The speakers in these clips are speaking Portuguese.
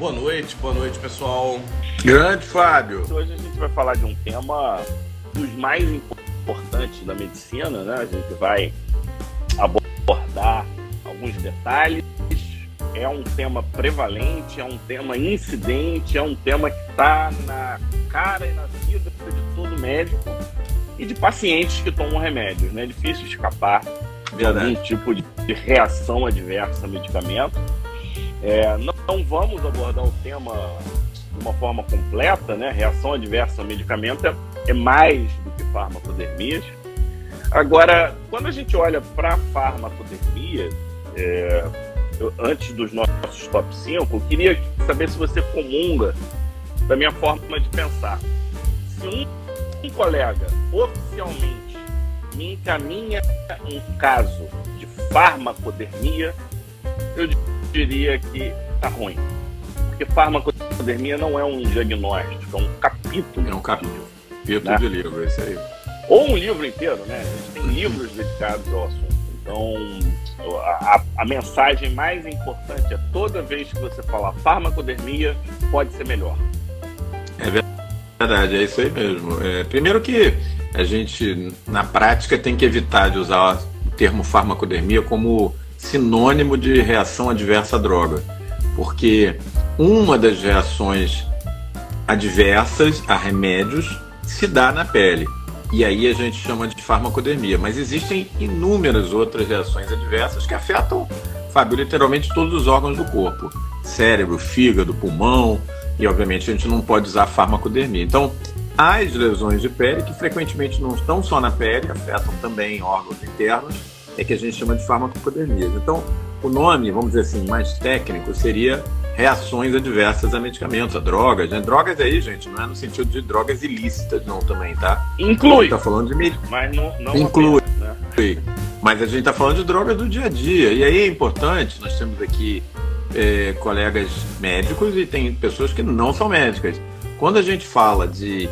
Boa noite, boa noite, pessoal. Grande Fábio. Hoje a gente vai falar de um tema dos mais importantes da medicina, né? A gente vai abordar alguns detalhes. É um tema prevalente, é um tema incidente, é um tema que está na cara e na vida de todo médico e de pacientes que tomam remédios. Né? É difícil escapar de algum tipo de reação adversa a medicamento. É, não, vamos abordar o tema de uma forma completa, né? Reação adversa ao medicamento é, é mais do que farmacodermias. Agora, quando a gente olha para farmacodermia, é, eu, antes dos nossos top 5, eu queria saber se você comunga da minha forma de pensar. Se um, um colega oficialmente me encaminha um caso de farmacodermia, eu diria que tá ruim. Porque farmacodermia não é um diagnóstico, é um capítulo. É um capítulo. Capítulo né? de livro, esse aí. Ou um livro inteiro, né? A gente tem livros dedicados ao assunto. Então, a, a, mensagem mais importante é toda vez que você falar farmacodermia, pode ser melhor. É verdade, é isso aí mesmo. É, primeiro que a gente, na prática, tem que evitar de usar o termo farmacodermia como sinônimo de reação adversa à droga, porque uma das reações adversas a remédios se dá na pele. E aí a gente chama de farmacodermia. Mas existem inúmeras outras reações adversas que afetam, Fábio, literalmente todos os órgãos do corpo: cérebro, fígado, pulmão. E obviamente a gente não pode usar farmacodermia. Então, as lesões de pele, que frequentemente não estão só na pele, afetam também órgãos internos, é que a gente chama de farmacodermias. Então, o nome, vamos dizer assim, mais técnico seria reações adversas a medicamentos, a drogas. Né? Drogas aí, gente, não é no sentido de drogas ilícitas, não, também, tá? Inclui. Tá falando de medicamentos. Mas não, não Inclui. Apenas, né? Mas a gente está falando de drogas do dia a dia. E aí é importante, nós temos aqui é, colegas médicos e tem pessoas que não são médicas. Quando a gente fala de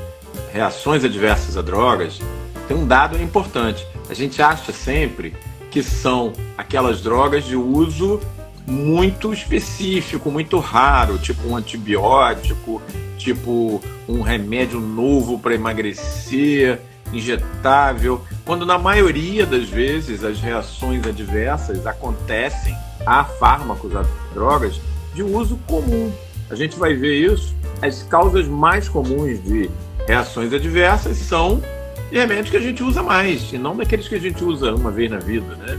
reações adversas a drogas, tem um dado importante. A gente acha sempre que são aquelas drogas de uso muito específico, muito raro, tipo um antibiótico, tipo um remédio novo para emagrecer, injetável, quando na maioria das vezes as reações adversas acontecem a fármacos, a drogas de uso comum. A gente vai ver isso. As causas mais comuns de reações adversas são de remédios que a gente usa mais, e não daqueles que a gente usa uma vez na vida, né?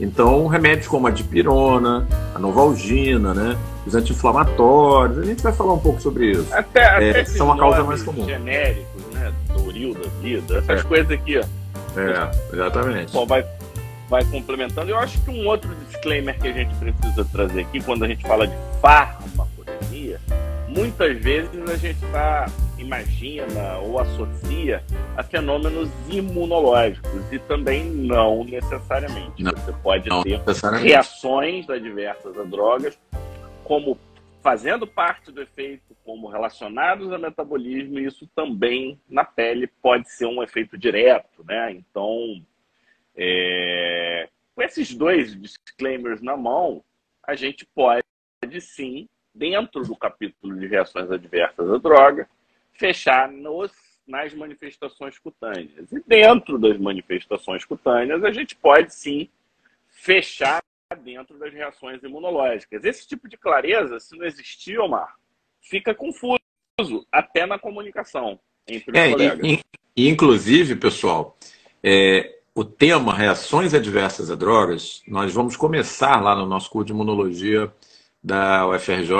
Então, remédios como a dipirona, a novalgina, né? Os anti-inflamatórios, a gente vai falar um pouco sobre isso. Até, é, até são a causa mais comum. genéricos, né? Doril da vida, essas é. coisas aqui, ó. É, exatamente. Só vai, vai complementando. Eu acho que um outro disclaimer que a gente precisa trazer aqui, quando a gente fala de farmacodemia, muitas vezes a gente está imagina ou associa a fenômenos imunológicos e também não necessariamente. Não, Você pode ter reações adversas a drogas como fazendo parte do efeito, como relacionados a metabolismo, e isso também na pele pode ser um efeito direto, né? Então, é... com esses dois disclaimers na mão, a gente pode sim, dentro do capítulo de reações adversas à droga, fechar nos, nas manifestações cutâneas. E dentro das manifestações cutâneas, a gente pode sim fechar dentro das reações imunológicas. Esse tipo de clareza, se não existir, Omar, fica confuso até na comunicação entre os é, colegas. E, e, inclusive, pessoal, é, o tema reações adversas a drogas, nós vamos começar lá no nosso curso de imunologia da UFRJ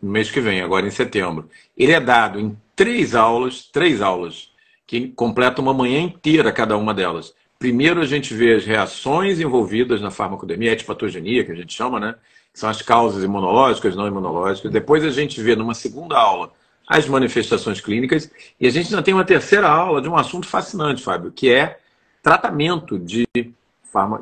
no mês que vem, agora em setembro. Ele é dado em três aulas, três aulas, que completam uma manhã inteira cada uma delas. Primeiro a gente vê as reações envolvidas na farmacodemia, etiopatogenia, que a gente chama, né? São as causas imunológicas, não imunológicas. Depois a gente vê numa segunda aula as manifestações clínicas. E a gente ainda tem uma terceira aula de um assunto fascinante, Fábio, que é tratamento de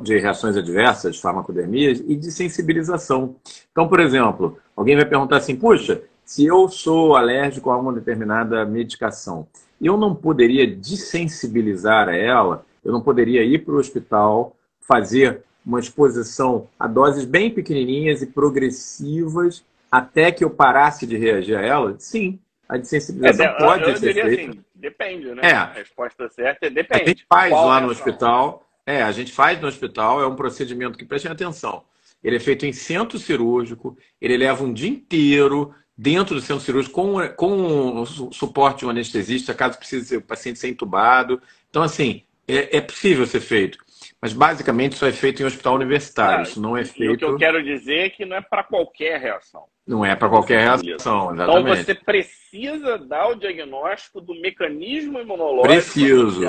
de reações adversas, farmacodermias e de sensibilização. Então, por exemplo, alguém vai perguntar assim: puxa, se eu sou alérgico a uma determinada medicação, eu não poderia desensibilizar a ela, eu não poderia ir para o hospital, fazer uma exposição a doses bem pequenininhas e progressivas até que eu parasse de reagir a ela, sim, a desensibilização é, pode eu, eu ser feita. Assim, depende, né? É. A resposta certa é depende. A gente faz Qual lá no hospital, é, a gente faz no hospital, é um procedimento que, prestem atenção, ele é feito em centro cirúrgico, ele leva um dia inteiro dentro do centro cirúrgico com, com o suporte de um anestesista, caso precise o paciente ser entubado. Então, assim, é, é possível ser feito. Mas basicamente isso é feito em hospital universitário. Ah, isso não é feito. o que eu quero dizer é que não é para qualquer reação. Não é para qualquer reação, exatamente. Então você precisa dar o diagnóstico do mecanismo imunológico Preciso.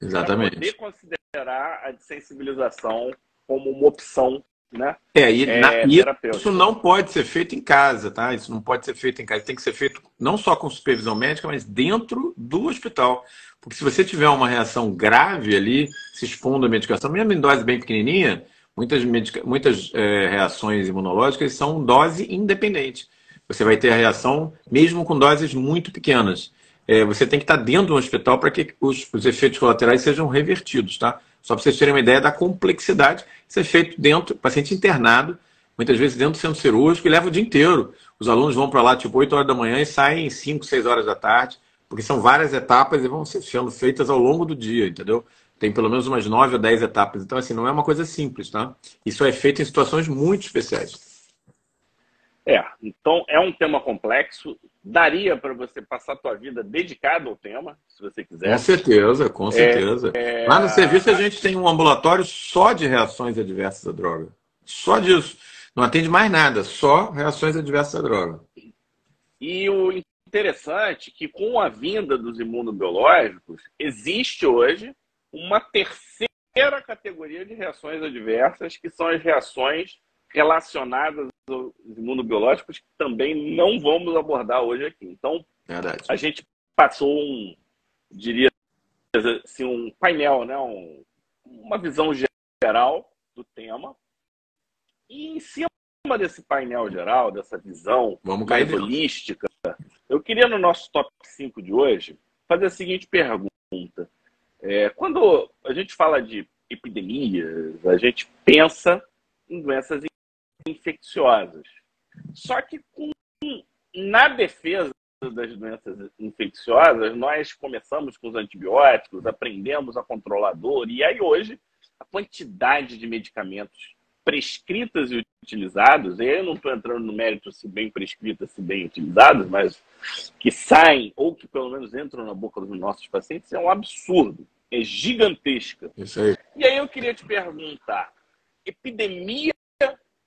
Exatamente. para poder considerar a desensibilização como uma opção né? É, e é, na, isso não pode ser feito em casa, tá? Isso não pode ser feito em casa. Tem que ser feito não só com supervisão médica, mas dentro do hospital. Porque se você tiver uma reação grave ali, se expondo à medicação, mesmo em dose bem pequenininha, muitas, medica... muitas é, reações imunológicas são dose independente. Você vai ter a reação mesmo com doses muito pequenas. É, você tem que estar dentro do hospital para que os, os efeitos colaterais sejam revertidos, tá? Só para vocês terem uma ideia da complexidade, isso é feito dentro, paciente internado, muitas vezes dentro do centro cirúrgico, e leva o dia inteiro. Os alunos vão para lá tipo 8 horas da manhã e saem 5, 6 horas da tarde, porque são várias etapas e vão sendo feitas ao longo do dia, entendeu? Tem pelo menos umas 9 ou 10 etapas. Então, assim, não é uma coisa simples, tá? Isso é feito em situações muito especiais. É, então é um tema complexo. Daria para você passar a tua vida dedicado ao tema, se você quiser. Com certeza, com certeza. É, é... Lá no serviço a gente tem um ambulatório só de reações adversas à droga. Só disso. Não atende mais nada, só reações adversas à droga. E o interessante é que com a vinda dos imunobiológicos, existe hoje uma terceira categoria de reações adversas, que são as reações relacionadas aos imunobiológicos que também não vamos abordar hoje aqui. Então, Verdade. a gente passou um, diria assim, um painel, né? Um, uma visão geral do tema. E em cima desse painel geral, dessa visão Vamos mais holística, eu queria no nosso top 5 de hoje fazer a seguinte pergunta. É, quando a gente fala de epidemias, a gente pensa em doenças infecciosas. Só que com, na defesa das doenças infecciosas, nós começamos com os antibióticos, aprendemos a controlar a dor, e aí hoje a quantidade de medicamentos prescritas e utilizados, e eu não estou entrando no mérito se bem prescritas, se bem utilizadas, mas que saem, ou que pelo menos entram na boca dos nossos pacientes, é um absurdo, é gigantesca. Isso aí. E aí eu queria te perguntar, epidemia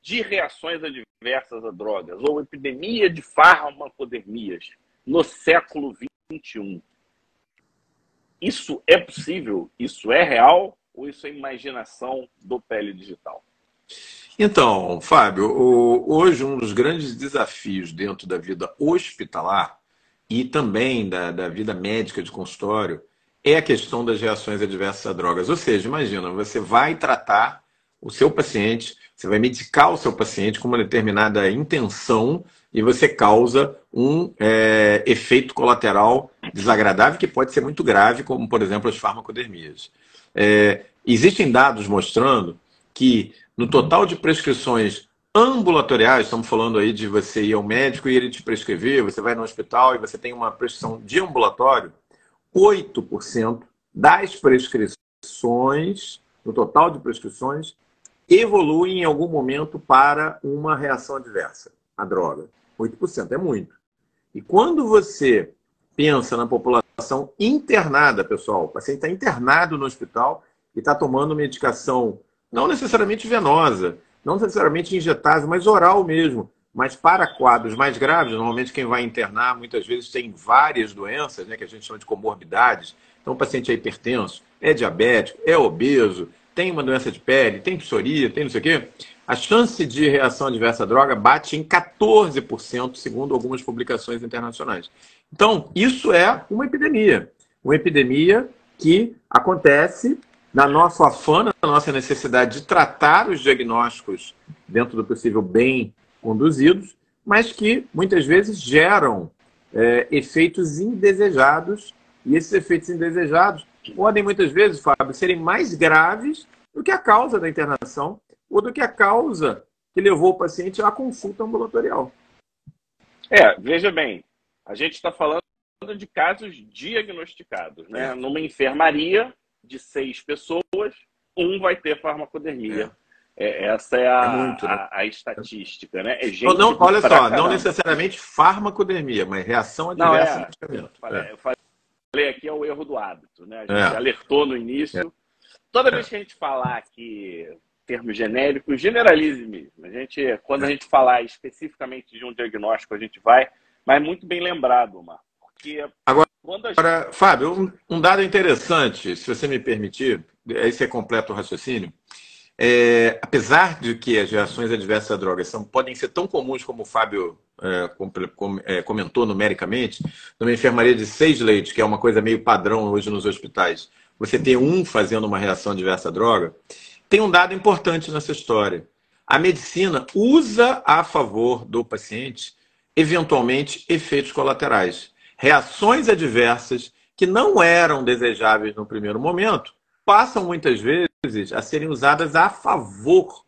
de reações adversas a drogas ou epidemia de farmacodermias no século XXI. Isso é possível? Isso é real? Ou isso é imaginação do pele digital? Então, Fábio, hoje um dos grandes desafios dentro da vida hospitalar e também da, da vida médica de consultório é a questão das reações adversas a drogas. Ou seja, imagina, você vai tratar o seu paciente, você vai medicar o seu paciente com uma determinada intenção e você causa um é, efeito colateral desagradável que pode ser muito grave, como, por exemplo, as farmacodermias. É, existem dados mostrando que no total de prescrições ambulatoriais, estamos falando aí de você ir ao médico e ele te prescrever, você vai no hospital e você tem uma prescrição de ambulatório, 8% das prescrições, no total de prescrições, evolui em algum momento para uma reação adversa à droga. 8% é muito. E quando você pensa na população internada, pessoal, o paciente está internado no hospital e está tomando medicação não necessariamente venosa, não necessariamente injetável, mas oral mesmo. Mas para quadros mais graves, normalmente quem vai internar muitas vezes tem várias doenças, né, que a gente chama de comorbidades. Então o paciente é hipertenso, é diabético, é obeso, tem uma doença de pele, tem psoríase, tem não sei o quê, a chance de reação adversa à droga bate em 14%, segundo algumas publicações internacionais. Então, isso é uma epidemia. Uma epidemia que acontece na nossa afã, na nossa necessidade de tratar os diagnósticos dentro do possível bem conduzidos, mas que muitas vezes geram é, efeitos indesejados, e esses efeitos indesejados podem muitas vezes, Fábio, serem mais graves do que a causa da internação ou do que a causa que levou o paciente à consulta ambulatorial. É, veja bem, a gente está falando de casos diagnosticados, né? É. Numa enfermaria de seis pessoas, um vai ter farmacodermia. É. É, essa é a, é muito, né? a, a, estatística, né? É não, olha só, caramba. não necessariamente farmacodermia, mas reação adversa não, é, medicamento. Falei, é. Eu falei aqui é o erro do hábito, né? A gente é. alertou no início. Toda vez que a gente falar aqui termos genéricos, generalize mesmo. A gente, quando a gente falar especificamente de um diagnóstico, a gente vai, mas muito bem lembrado, Marco. Porque agora, gente... agora Fábio, um, um, dado interessante, se você me permitir, aí você completa o raciocínio. É, apesar de que as reações adversas à droga são, podem ser tão comuns como o Fábio é, com, com, é, comentou numericamente, numa enfermaria de seis leitos, que é uma coisa meio padrão hoje nos hospitais, você tem um fazendo uma reação adversa à droga, tem um dado importante nessa história. A medicina usa a favor do paciente, eventualmente, efeitos colaterais. Reações adversas que não eram desejáveis no primeiro momento, passam muitas vezes a serem usadas a favor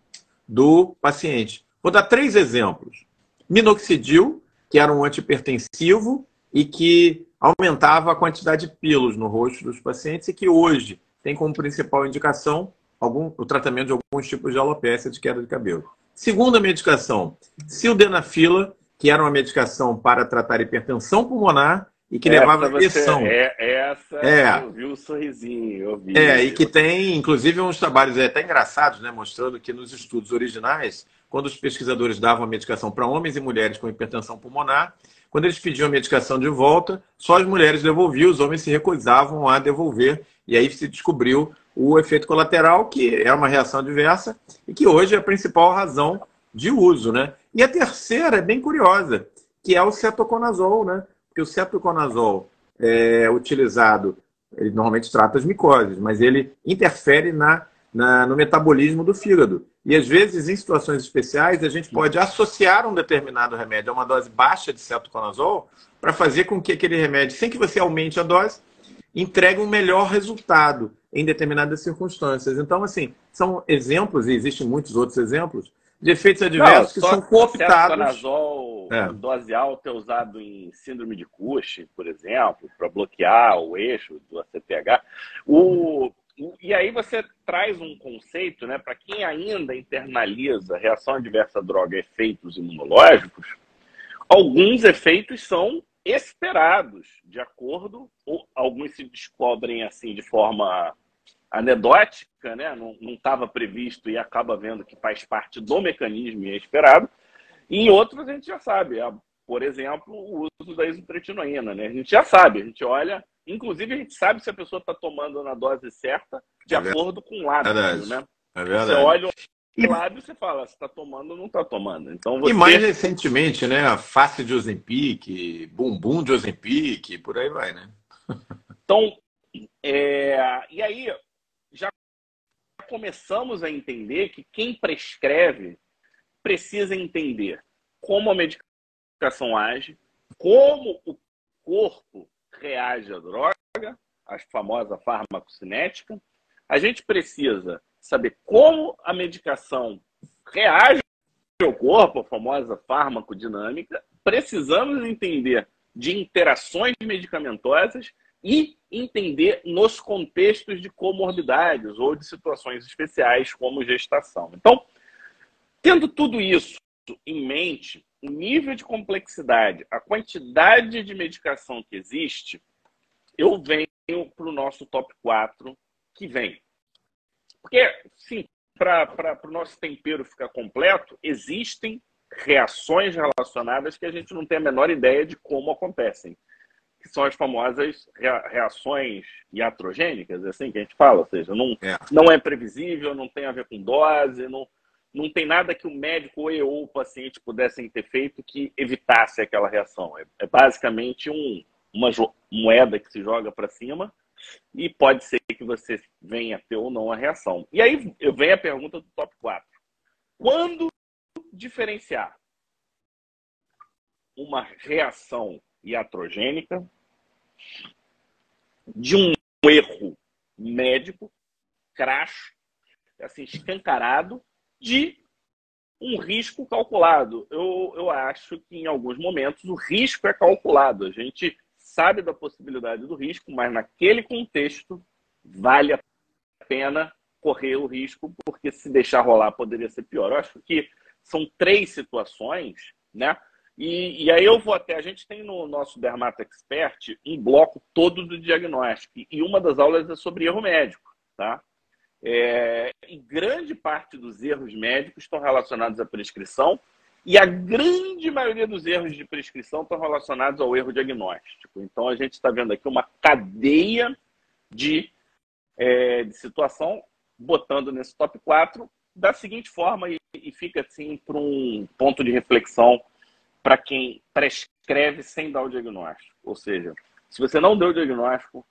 do paciente. Vou dar três exemplos. Minoxidil, que era um antipertensivo e que aumentava a quantidade de pilos no rosto dos pacientes e que hoje tem como principal indicação algum, o tratamento de alguns tipos de alopecia de queda de cabelo. Segunda medicação, sildenafila, que era uma medicação para tratar hipertensão pulmonar e que essa levava pressão. É, essa é. eu vi o sorrisinho, eu vi. É, e que tem, inclusive, uns trabalhos até engraçados, né, mostrando que nos estudos originais, quando os pesquisadores davam a medicação para homens e mulheres com hipertensão pulmonar, quando eles pediam a medicação de volta, só as mulheres devolviam, os homens se recusavam a devolver, e aí se descobriu o efeito colateral, que é uma reação adversa e que hoje é a principal razão de uso, né? E a terceira é bem curiosa, que é o cetoconazol, né? Porque o cetoconazol é utilizado, ele normalmente trata as micoses, mas ele interfere na, na, no metabolismo do fígado. E às vezes, em situações especiais, a gente pode associar um determinado remédio a uma dose baixa de cetoconazol para fazer com que aquele remédio, sem que você aumente a dose, entregue um melhor resultado em determinadas circunstâncias. Então, assim, são exemplos, e existem muitos outros exemplos, de efeitos adversos Não, que são cooptados. Cetoconazol, é. dose alta é usado em síndrome de Cushing, por exemplo, para bloquear o eixo do ACTH. O, e aí você traz um conceito, né, para quem ainda internaliza reação adversa à droga efeitos imunológicos, alguns efeitos são esperados, de acordo, ou alguns se descobrem assim de forma anedótica, né? não estava previsto e acaba vendo que faz parte do mecanismo e é esperado. E em outros a gente já sabe, por exemplo, o uso da isotretinoína. Né? A gente já sabe, a gente olha, inclusive a gente sabe se a pessoa está tomando na dose certa de é acordo com o hábito. Né? É verdade. Você olha e lábio você fala, se está tomando ou não está tomando. Então, você... E mais recentemente, né? A face de Ozempic, bumbum de Ozempic, por aí vai, né? Então, é... e aí começamos a entender que quem prescreve precisa entender como a medicação age, como o corpo reage à droga, a famosa farmacocinética. A gente precisa saber como a medicação reage ao corpo, a famosa farmacodinâmica, precisamos entender de interações medicamentosas e entender nos contextos de comorbidades ou de situações especiais como gestação. Então, tendo tudo isso em mente, o nível de complexidade, a quantidade de medicação que existe, eu venho para o nosso top 4 que vem. Porque, sim, para o nosso tempero ficar completo, existem reações relacionadas que a gente não tem a menor ideia de como acontecem. Que são as famosas reações iatrogênicas, é assim que a gente fala, ou seja, não é, não é previsível, não tem a ver com dose, não, não tem nada que o médico ou o paciente pudessem ter feito que evitasse aquela reação. É, é basicamente um, uma moeda que se joga para cima e pode ser que você venha ter ou não a reação. E aí eu venho a pergunta do top 4. Quando diferenciar uma reação iatrogênica de um erro médico, crash, assim, escancarado, de um risco calculado. Eu, eu acho que em alguns momentos o risco é calculado. A gente sabe da possibilidade do risco, mas naquele contexto vale a pena correr o risco, porque se deixar rolar poderia ser pior. Eu acho que são três situações, né? E, e aí eu vou até. A gente tem no nosso Dermato Expert um bloco todo do diagnóstico, e uma das aulas é sobre erro médico, tá? É, e grande parte dos erros médicos estão relacionados à prescrição, e a grande maioria dos erros de prescrição estão relacionados ao erro diagnóstico. Então a gente está vendo aqui uma cadeia de, é, de situação, botando nesse top 4 da seguinte forma, e, e fica assim para um ponto de reflexão para quem prescreve sem dar o diagnóstico. Ou seja, se você não deu o diagnóstico,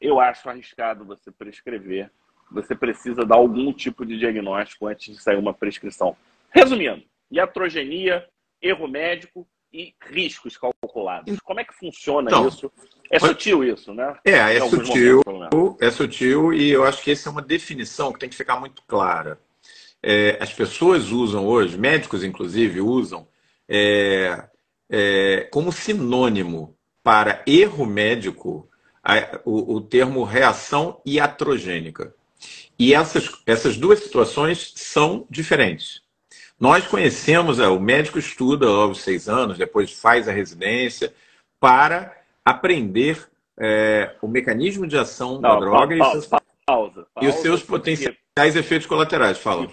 eu acho arriscado você prescrever. Você precisa dar algum tipo de diagnóstico antes de sair uma prescrição. Resumindo, iatrogenia, erro médico e riscos calculados. Como é que funciona então, isso? É sutil isso, né? É, é sutil, momentos, é sutil e eu acho que essa é uma definição que tem que ficar muito clara. É, as pessoas usam hoje, médicos inclusive usam, é, é, como sinônimo para erro médico a, o, o, termo reação iatrogênica. E essas, essas duas situações são diferentes. Nós conhecemos, é, o médico estuda aos seis anos, depois faz a residência, para aprender é, o mecanismo de ação Não, da droga pausa, e, seus, pausa, pausa, e os seus potenciais efeitos colaterais. Fala.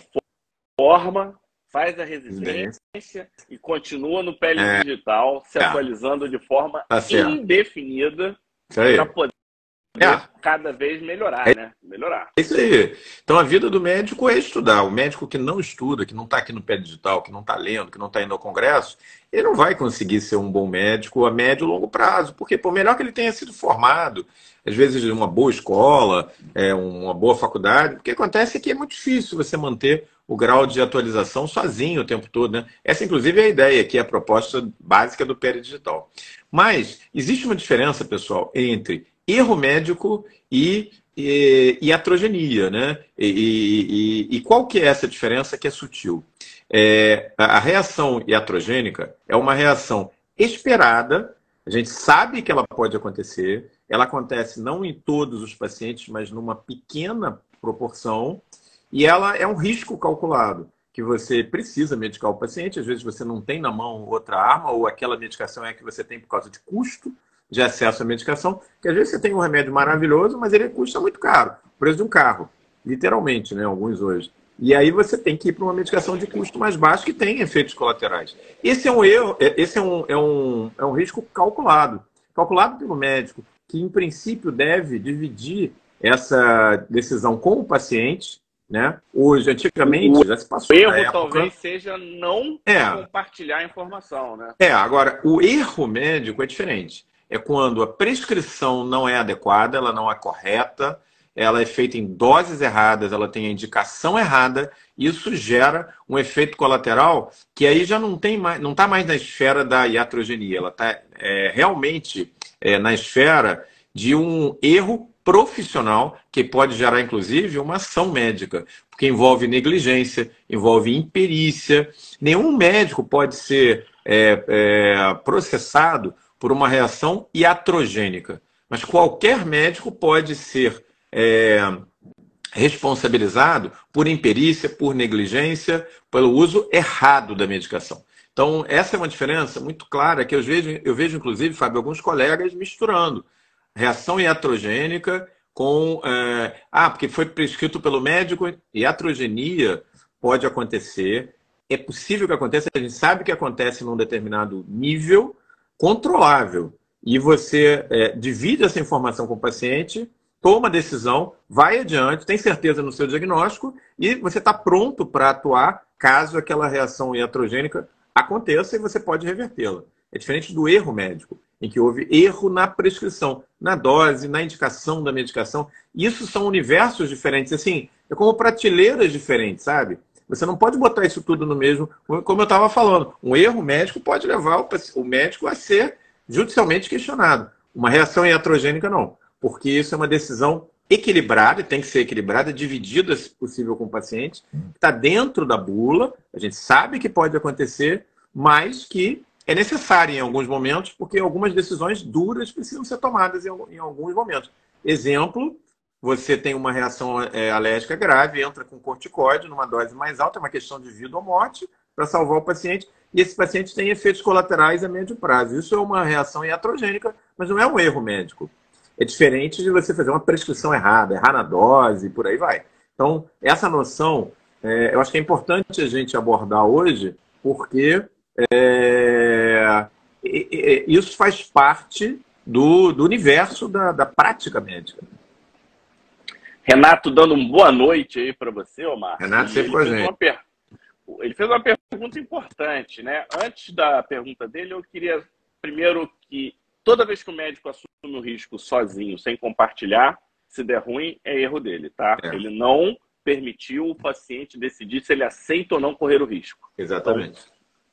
Forma, faz a residência e continua no pele é, digital, se é. atualizando de forma tá indefinida para poder é. cada vez melhorar, é. né? Melhorar. É isso aí. Então a vida do médico é estudar. O médico que não estuda, que não está aqui no pé digital, que não está lendo, que não está indo ao congresso, ele não vai conseguir ser um bom médico a médio e longo prazo. Porque, por melhor que ele tenha sido formado, às vezes uma boa escola, é, uma boa faculdade, o que acontece é que é muito difícil você manter o grau de atualização sozinho o tempo todo. Né? Essa, inclusive, é a ideia, que é a proposta básica do Digital. Mas existe uma diferença, pessoal, entre erro médico e, e, e atrogenia, né? E, e, qual que é essa diferença que é sutil? É, a reação iatrogênica é uma reação esperada, a gente sabe que ela pode acontecer, ela acontece não em todos os pacientes, mas numa pequena proporção, e ela é um risco calculado, que você precisa medicar o paciente, às vezes você não tem na mão outra arma, ou aquela medicação é que você tem por causa de custo, de acesso à medicação, que às vezes você tem um remédio maravilhoso, mas ele custa muito caro, preço de um carro, literalmente, né? Alguns hoje. E aí você tem que ir para uma medicação de custo mais baixo que tem efeitos colaterais. Esse é um erro, é, esse é um, é um, é um risco calculado, calculado pelo médico, que em princípio deve dividir essa decisão com o paciente, né? Hoje, antigamente, já se passou. O erro época... talvez seja não é. compartilhar a informação, né? É, agora, o erro médico é diferente é quando a prescrição não é adequada, ela não é correta, ela é feita em doses erradas, ela tem a indicação errada, isso gera um efeito colateral que aí já não tem mais, não está mais na esfera da iatrogenia, ela está é, realmente é, na esfera de um erro profissional que pode gerar, inclusive, uma ação médica, porque envolve negligência, envolve imperícia. Nenhum médico pode ser é, é processado por uma reação iatrogênica. Mas qualquer médico pode ser é, responsabilizado por imperícia, por negligência, pelo uso errado da medicação. Então, essa é uma diferença muito clara que eu vejo, eu vejo inclusive, Fábio, alguns colegas misturando reação iatrogênica com. É, ah, porque foi prescrito pelo médico, iatrogenia pode acontecer. É possível que aconteça, a gente sabe que acontece num determinado nível, controlável. E você é, divide essa informação com o paciente, toma a decisão, vai adiante, tem certeza no seu diagnóstico e você está pronto para atuar caso aquela reação iatrogênica aconteça e você pode revertê-la. É diferente do erro médico, em que houve erro na prescrição, na dose, na indicação da medicação. Isso são universos diferentes, assim, é como prateleiras diferentes, sabe? Você não pode botar isso tudo no mesmo. Como eu estava falando, um erro médico pode levar o médico a ser judicialmente questionado. Uma reação iatrogênica, não. Porque isso é uma decisão equilibrada, tem que ser equilibrada, dividida, se possível, com o paciente, está dentro da bula, a gente sabe que pode acontecer, mas que é necessária em alguns momentos, porque algumas decisões duras precisam ser tomadas em alguns momentos. Exemplo, você tem uma reação é, alérgica grave, entra com corticoide numa dose mais alta, é uma questão de vida ou morte, para salvar o paciente, e esse paciente tem efeitos colaterais a médio prazo. Isso é uma reação iatrogênica, mas não é um erro médico. É diferente de você fazer uma prescrição errada, errar na dose, por aí vai. Então, essa noção, é, eu acho que é importante a gente abordar hoje, porque é, isso faz parte do, do universo da, da, prática médica. Renato, dando uma boa noite aí para você, Omar. Renato sempre com a gente. Per... Ele fez uma pergunta importante, né? Antes da pergunta dele, eu queria primeiro que toda vez que o médico assume o risco sozinho, sem compartilhar, se der ruim, é erro dele, tá? É. Ele não permitiu o paciente decidir se ele aceita ou não correr o risco. Exatamente.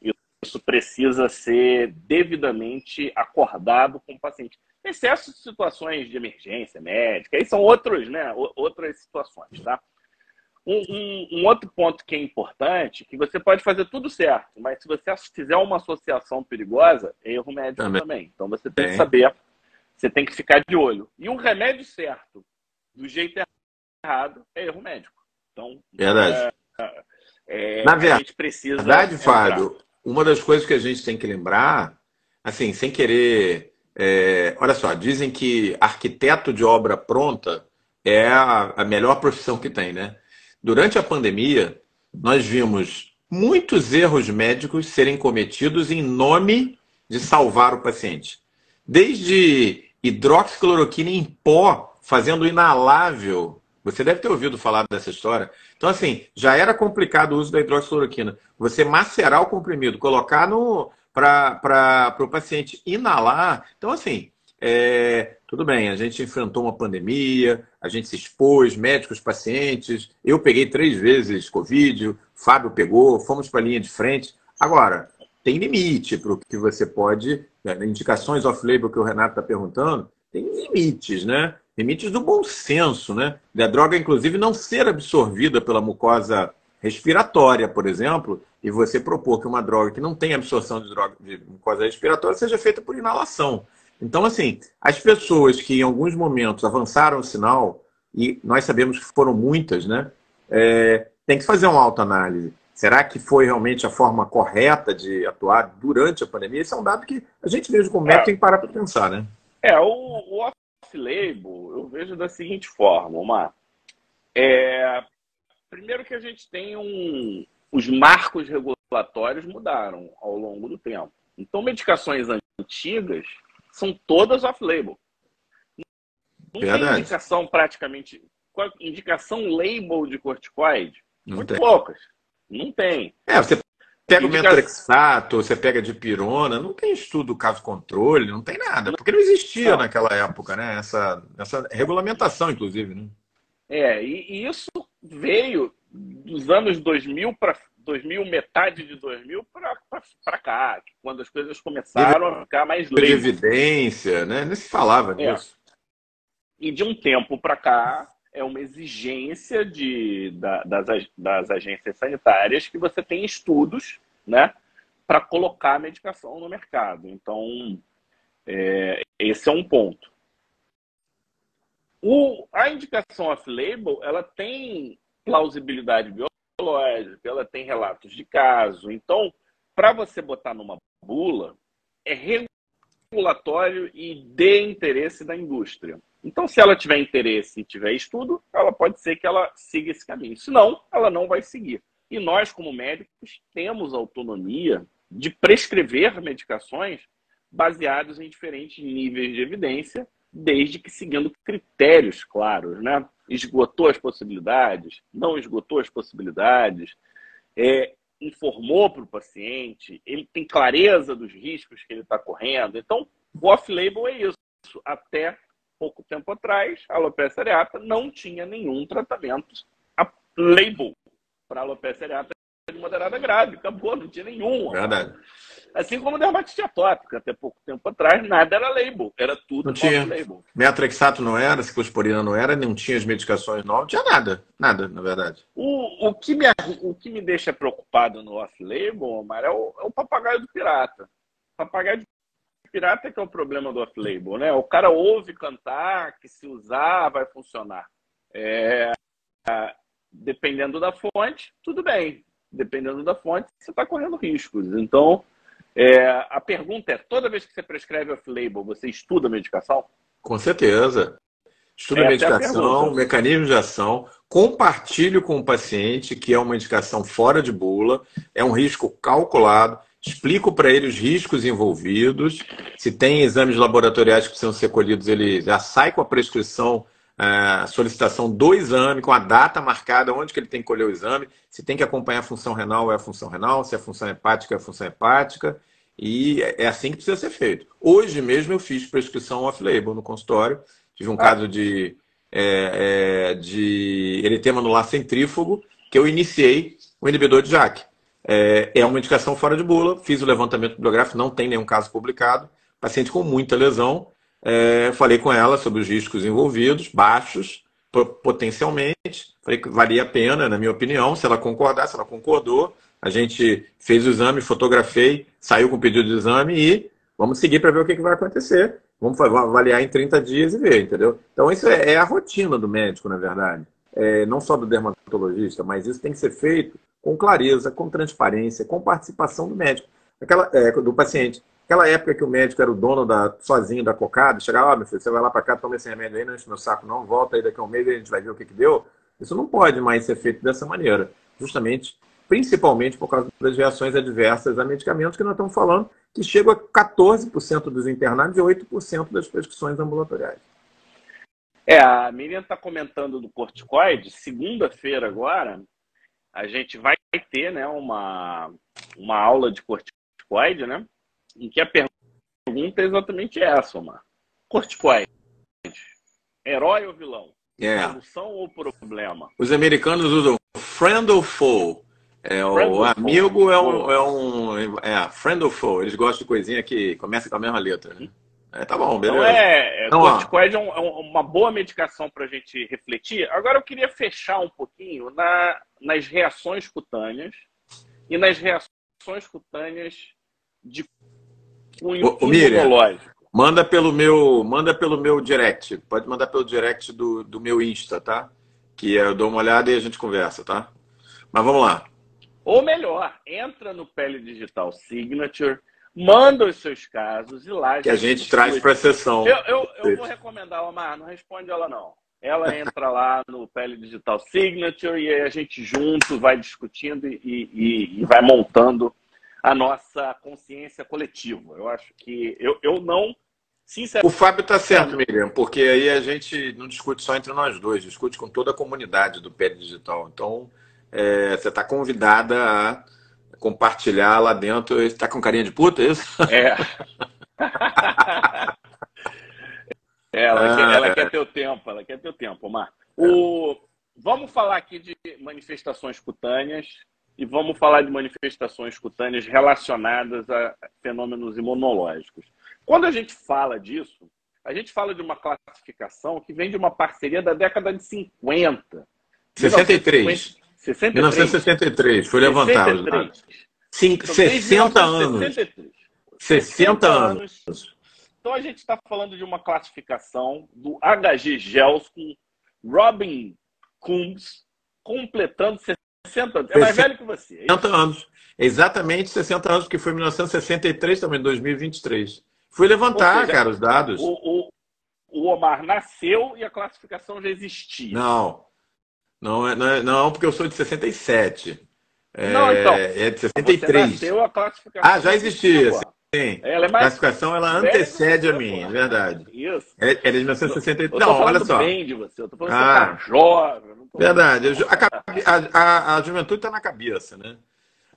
Então, isso precisa ser devidamente acordado com o paciente. Excesso de situações de emergência médica, aí são outros, né? Outras situações, tá? Um, um, um, outro ponto que é importante, que você pode fazer tudo certo, mas se você fizer uma associação perigosa, é erro médico também. também. Então você tem, que saber, você tem que ficar de olho. E um remédio certo, do jeito errado, é erro médico. Então, verdade. É, é, Na verdade, a gente precisa. Verdade, Fábio, uma das coisas que a gente tem que lembrar, assim, sem querer. É, olha só, dizem que arquiteto de obra pronta é a, a melhor profissão que tem, né? Durante a pandemia, nós vimos muitos erros médicos serem cometidos em nome de salvar o paciente. Desde hidroxicloroquina em pó, fazendo inalável. Você deve ter ouvido falar dessa história. Então, assim, já era complicado o uso da hidroxicloroquina. Você macerar o comprimido, colocar no para o paciente inalar. Então, assim, é, tudo bem, a gente enfrentou uma pandemia, a gente se expôs, médicos, pacientes. Eu peguei três vezes Covid, o Fábio pegou, fomos para a linha de frente. Agora, tem limite para o que você pode. Né, indicações off-label que o Renato está perguntando, tem limites, né? Limites do bom senso, né? Da droga, inclusive, não ser absorvida pela mucosa respiratória, por exemplo, e você propor que uma droga que não tem absorção de, droga, de mucosa respiratória seja feita por inalação. Então, assim, as pessoas que em alguns momentos avançaram o sinal, e nós sabemos que foram muitas, né? É, tem que fazer uma autoanálise. Será que foi realmente a forma correta de atuar durante a pandemia? Esse é um dado que a gente mesmo como médico é, tem que parar para pensar, né? É, o, o off-label eu vejo da seguinte forma, Omar. É, primeiro que a gente tem um... Os marcos regulatórios mudaram ao longo do tempo. Então, medicações antigas são todas off-label. Não Verdade. tem indicação praticamente. Indicação label de corticoide? Não Muito tem. poucas. Não tem. É, você pega Indica... o metrexato, você pega de pirona, não tem estudo caso controle, não tem nada. Porque não existia não. naquela época, né? Essa, essa regulamentação, inclusive, né? É, e isso veio dos anos 2000 para 2000, metade de 2000 para cá, quando as coisas começaram a ficar mais leves. Evidência, né? Nem se falava é. disso. E de um tempo para cá, é uma exigência de, da, das, das agências sanitárias que você tenha estudos, né? Para colocar a medicação no mercado. Então, é, esse é um ponto. O, a indicação off-label, ela tem plausibilidade biológica ela tem relatos de caso. Então, para você botar numa bula, é regulatório e de interesse da indústria. Então, se ela tiver interesse e tiver estudo, ela pode ser que ela siga esse caminho. Senão, ela não vai seguir. E nós, como médicos, temos autonomia de prescrever medicações baseados em diferentes níveis de evidência, desde que seguindo critérios claros, né? esgotou as possibilidades, não esgotou as possibilidades, é, informou para o paciente, ele tem clareza dos riscos que ele está correndo. Então, o off-label é isso. Até pouco tempo atrás, a alopecia areata não tinha nenhum tratamento label para alopecia areata de moderada grave. Acabou, não tinha nenhum. Verdade. Assim como dermatite atópica, até pouco tempo atrás, nada era label, era tudo não tinha. label. Metrexato não era, ciclosporina não era, não tinha as medicações novas, não tinha nada, nada, na verdade. O, o, que, me, o que me deixa preocupado no off-label, Omar, é o, é o papagaio do pirata. Papagaio do pirata é que é o problema do off-label, né? O cara ouve cantar que se usar vai funcionar. É, dependendo da fonte, tudo bem. Dependendo da fonte, você está correndo riscos. Então, é, a pergunta é: toda vez que você prescreve off-label, você estuda a medicação? Com certeza. Estuda a medicação, é a mecanismo de ação, compartilho com o paciente que é uma indicação fora de bula, é um risco calculado, explico para ele os riscos envolvidos, se tem exames laboratoriais que precisam ser colhidos, ele já sai com a prescrição a solicitação do exame, com a data marcada, onde que ele tem que colher o exame, se tem que acompanhar a função renal, é a função renal, se é a função hepática, é a função hepática, e é assim que precisa ser feito. Hoje mesmo eu fiz prescrição off-label no consultório, tive um ah. caso de, é, é, de eritema no lar centrífugo, que eu iniciei o inibidor de JAK. É, é uma indicação fora de bula, fiz o levantamento bibliográfico, não tem nenhum caso publicado, paciente com muita lesão, é, falei com ela sobre os riscos envolvidos, baixos, potencialmente. Falei que valia a pena, na minha opinião, se ela concordasse, ela concordou. A gente fez o exame, fotografei, saiu com o pedido de exame e vamos seguir para ver o que, que, vai acontecer. Vamos avaliar em 30 dias e ver, entendeu? Então, isso é, é a rotina do médico, na verdade. É, não só do dermatologista, mas isso tem que ser feito com clareza, com transparência, com participação do médico, aquela, é, do paciente. Aquela época que o médico era o dono da, sozinho da cocada, chegava, ah, meu filho, você vai lá para cá, toma esse remédio aí, não enche meu saco não, volta aí daqui a um mês e a gente vai ver o que, que deu. Isso não pode mais ser feito dessa maneira, justamente, principalmente por causa das reações adversas a medicamentos que nós estamos falando, que chegam a 14% dos internados e 8% das prescrições ambulatoriais. É, a Miriam está comentando do corticoide. Segunda-feira agora, a gente vai ter né, uma, uma aula de corticoide, né? Em que a pergunta é exatamente essa, Omar. Corticoide. Herói ou vilão? É. Solução ou problema? Os americanos usam friend or foe. É, o amigo é um, é um. É, friend or foe. Eles gostam de coisinha que começa com a mesma letra, né? É, tá bom, beleza. Então, é, então, corticoide é, um, é uma boa medicação para a gente refletir. Agora eu queria fechar um pouquinho na, nas reações cutâneas e nas reações cutâneas de cunho Ô, imunológico. Manda pelo meu, manda pelo meu direct. Pode mandar pelo direct do, do meu Insta, tá? Que eu dou uma olhada e a gente conversa, tá? Mas vamos lá. Ou melhor, entra no Pele Digital Signature, manda os seus casos e lá. Que a gente traz para a sessão. Eu, eu, eu vou recomendar, Omar, não responde ela não. Ela entra lá no Pele Digital Signature e aí a gente junto vai discutindo e, e, e vai montando a nossa consciência coletiva. Eu acho que eu, eu não. Sinceramente... O Fábio está certo, Miriam, porque aí a gente não discute só entre nós dois, discute com toda a comunidade do pé digital. Então, é, você está convidada a compartilhar lá dentro. Está com carinha de puta, é isso? É. ela, ah, quer, ela é. quer teu tempo, ela quer teu tempo, Mar. O... Vamos falar aqui de manifestações cutâneas e vamos falar de manifestações cutâneas relacionadas a fenômenos imunológicos. Quando a gente fala disso, a gente fala de uma classificação que vem de uma parceria da década de 50. 63. 63. 1963, foi levantado. 63. Então, 60 anos. 63. 60 anos. Então a gente está falando de uma classificação do HG Gels com Robin Coombs completando 60 anos. É mais velho que você. É 60 anos. Exatamente 60 anos, porque foi em 1963 também, 2023. Fui levantar, seja, cara, os dados. O, o, o, Omar nasceu e a classificação já existia. Não. Não, é, não, é, não porque eu sou de 67. É, não, então. É de 63. Você nasceu, a classificação. Ah, já existia. Sim. Ela é mais a classificação ela antecede a minha, é verdade. Isso. É, é de 1963. Não, olha só. bem de você. Eu tô falando ah, que você tá jovem. Verdade. A, a, a, juventude está na cabeça, né?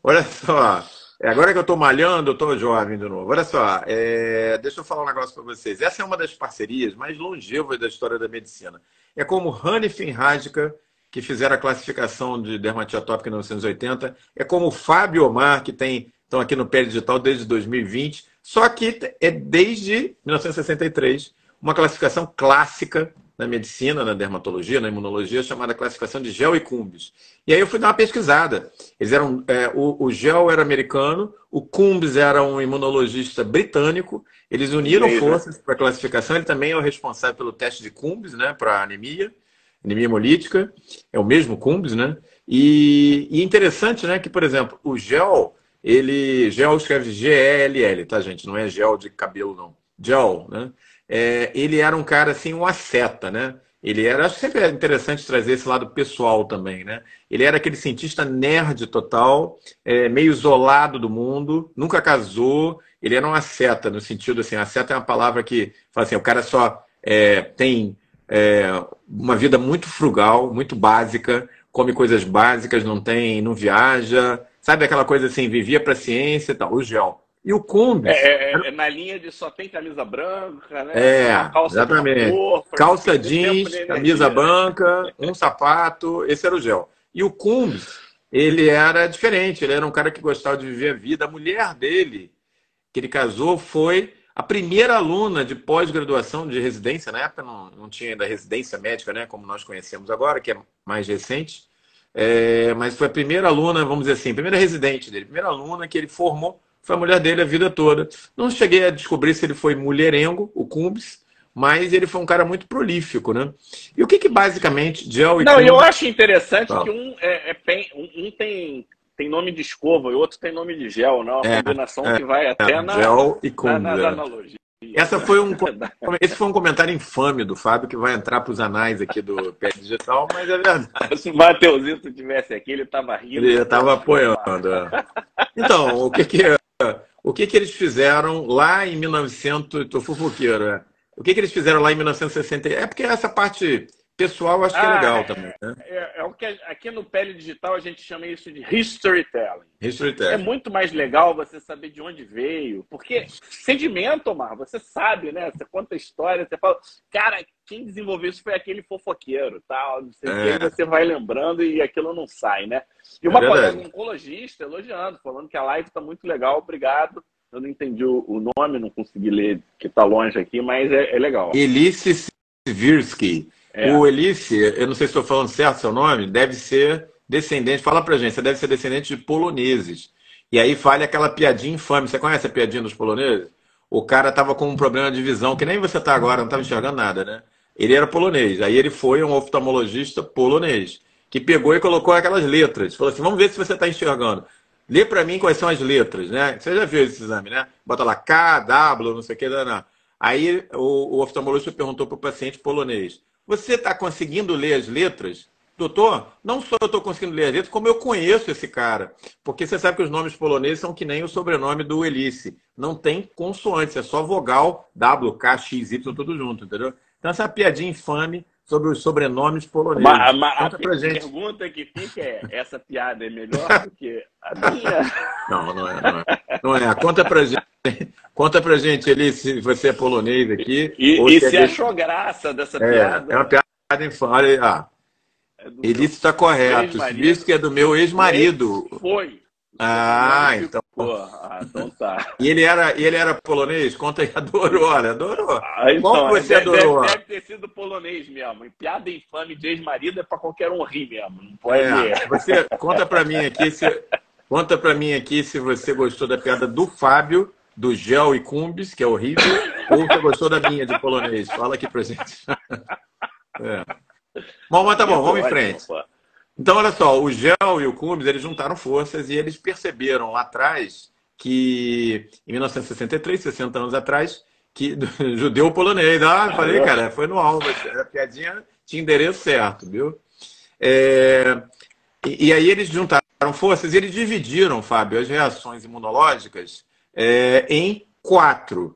Olha só. É, agora que eu estou malhando, eu estou jovem de novo. Olha só, é, deixa eu falar um negócio para vocês. Essa é uma das parcerias mais longevas da história da medicina. É como Hanif Radka, que fizeram a classificação de dermatite atópica em 1980. É como Fábio Omar, que tem estão aqui no Pé Digital desde 2020, só que é desde 1963, uma classificação clássica na medicina, na dermatologia, na imunologia, chamada classificação de gel e cumbis. E aí eu fui dar uma pesquisada. Eles eram, é, o, o, gel era americano, o cumbis era um imunologista britânico. Eles uniram Beleza. forças para a classificação. Ele também é o responsável pelo teste de cumbis, né, para anemia, anemia hemolítica. É o mesmo cumbis, né? E, e interessante, né, que por exemplo, o gel, ele gel escreve G L L, tá gente? Não é gel de cabelo não. Gel, né? É, ele era um cara assim, um asceta, né? Ele era, acho que sempre é interessante trazer esse lado pessoal também, né? Ele era aquele cientista nerd total, é, meio isolado do mundo, nunca casou. Ele era um asceta, no sentido assim, asceta é uma palavra que fala assim, o cara só é, tem é, uma vida muito frugal, muito básica, come coisas básicas, não tem, não viaja, sabe aquela coisa assim, vivia para ciência e tal. O gel. E o Cumbis. É, é, é, na linha de só tem camisa branca, né? É, calça exatamente. Cor, calça jeans, camisa branca, um sapato, esse era o gel. E o Cumbis, ele era diferente, ele era um cara que gostava de viver a vida. A mulher dele, que ele casou, foi a primeira aluna de pós-graduação de residência, na época não, não tinha ainda residência médica, né, como nós conhecemos agora, que é mais recente, é, mas foi a primeira aluna, vamos dizer assim, primeira residente dele, primeira aluna que ele formou foi a mulher dele a vida toda. Não cheguei a descobrir se ele foi mulherengo, o Cumbis, mas ele foi um cara muito prolífico, né? E o que, que basicamente Gel e Não, eu acho interessante que um, é, é, um tem, tem nome de escova e o outro tem nome de gel, né? Uma é, combinação é, que vai até é, na, gel e Cumbis, na, na, na é. analogia. Essa foi um, esse foi um comentário infame do Fábio que vai entrar para os anais aqui do Pé Digital, mas é verdade. Se o Matheusito tivesse aqui, ele estava rindo. Ele estava apoiando. É. Então, o que que o que, que eles fizeram lá em 1900, estou fofoqueiro, é. O que, que eles fizeram lá em 1960? É porque essa parte pessoal acho que é ah, legal é, também. Né? É, é, o que aqui no Pele Digital a gente chama isso de history telling. History telling. É muito mais legal você saber de onde veio, porque sedimento, Omar, você sabe, né? Você conta a história, você fala, cara, quem desenvolveu isso foi aquele fofoqueiro, tal, não sei é. que, você vai lembrando e aquilo não sai, né? E uma é colega oncologista elogiando, falando que a live está muito legal, obrigado. Eu não entendi o, nome, não consegui ler, que está longe aqui, mas é, é legal. Elice Sivirsky. É. O Elice, eu não sei se estou falando certo seu nome, deve ser descendente, fala pra gente, você deve ser descendente de poloneses. E aí fale aquela piadinha infame. Você conhece a piadinha dos poloneses? O cara tava com um problema de visão, que nem você tá agora, não estava enxergando nada, né? Ele era polonês. Aí ele foi um oftalmologista polonês, que pegou e colocou aquelas letras. Falou assim: vamos ver se você está enxergando. Lê para mim quais são as letras, né? Você já viu esse exame, né? Bota lá K, W, não sei o que, não. Aí o, o oftalmologista perguntou para o paciente polonês: Você está conseguindo ler as letras? Doutor, não só eu estou conseguindo ler as letras, como eu conheço esse cara. Porque você sabe que os nomes poloneses são que nem o sobrenome do Elice. Não tem consoantes, é só vogal, W, K, X, Y, tudo junto, entendeu? Então, essa piadinha infame sobre os sobrenomes poloneses. Mas, mas a pergunta que fica é: essa piada é melhor do que a minha? Não, não é. Não é. Não é. Conta pra gente. Conta pra gente ali se você é polonês aqui. E, e se, é achou graça dessa é, piada? É uma piada infame. Ah, é Ele está correto. Visto que é do meu ex-marido. Foi. Ah, então. ah, então tá. E ele era, ele era polonês? Conta aí, adorou, olha, adorou. Ah, então, Qual você deve, adorou? Deve, ter sido polonês mesmo. E piada infame de ex-marido é para qualquer um rir mesmo. Não pode. É, você conta para mim aqui se conta para mim aqui se você gostou da piada do Fábio, do Gel e Cumbis, que é horrível, ou você gostou da minha de polonês. Fala aqui pra gente. É. Bom, mas tá bom, vamos em frente. Então, olha só, o Gel e o Cumbis, eles juntaram forças e eles perceberam lá atrás que, em 1963, 60 anos atrás, que judeu polonês. Ah, falei, cara, foi no alvo, a piadinha tinha endereço certo, viu? É, e, e, aí eles juntaram forças e eles dividiram, Fábio, as reações imunológicas é, em quatro.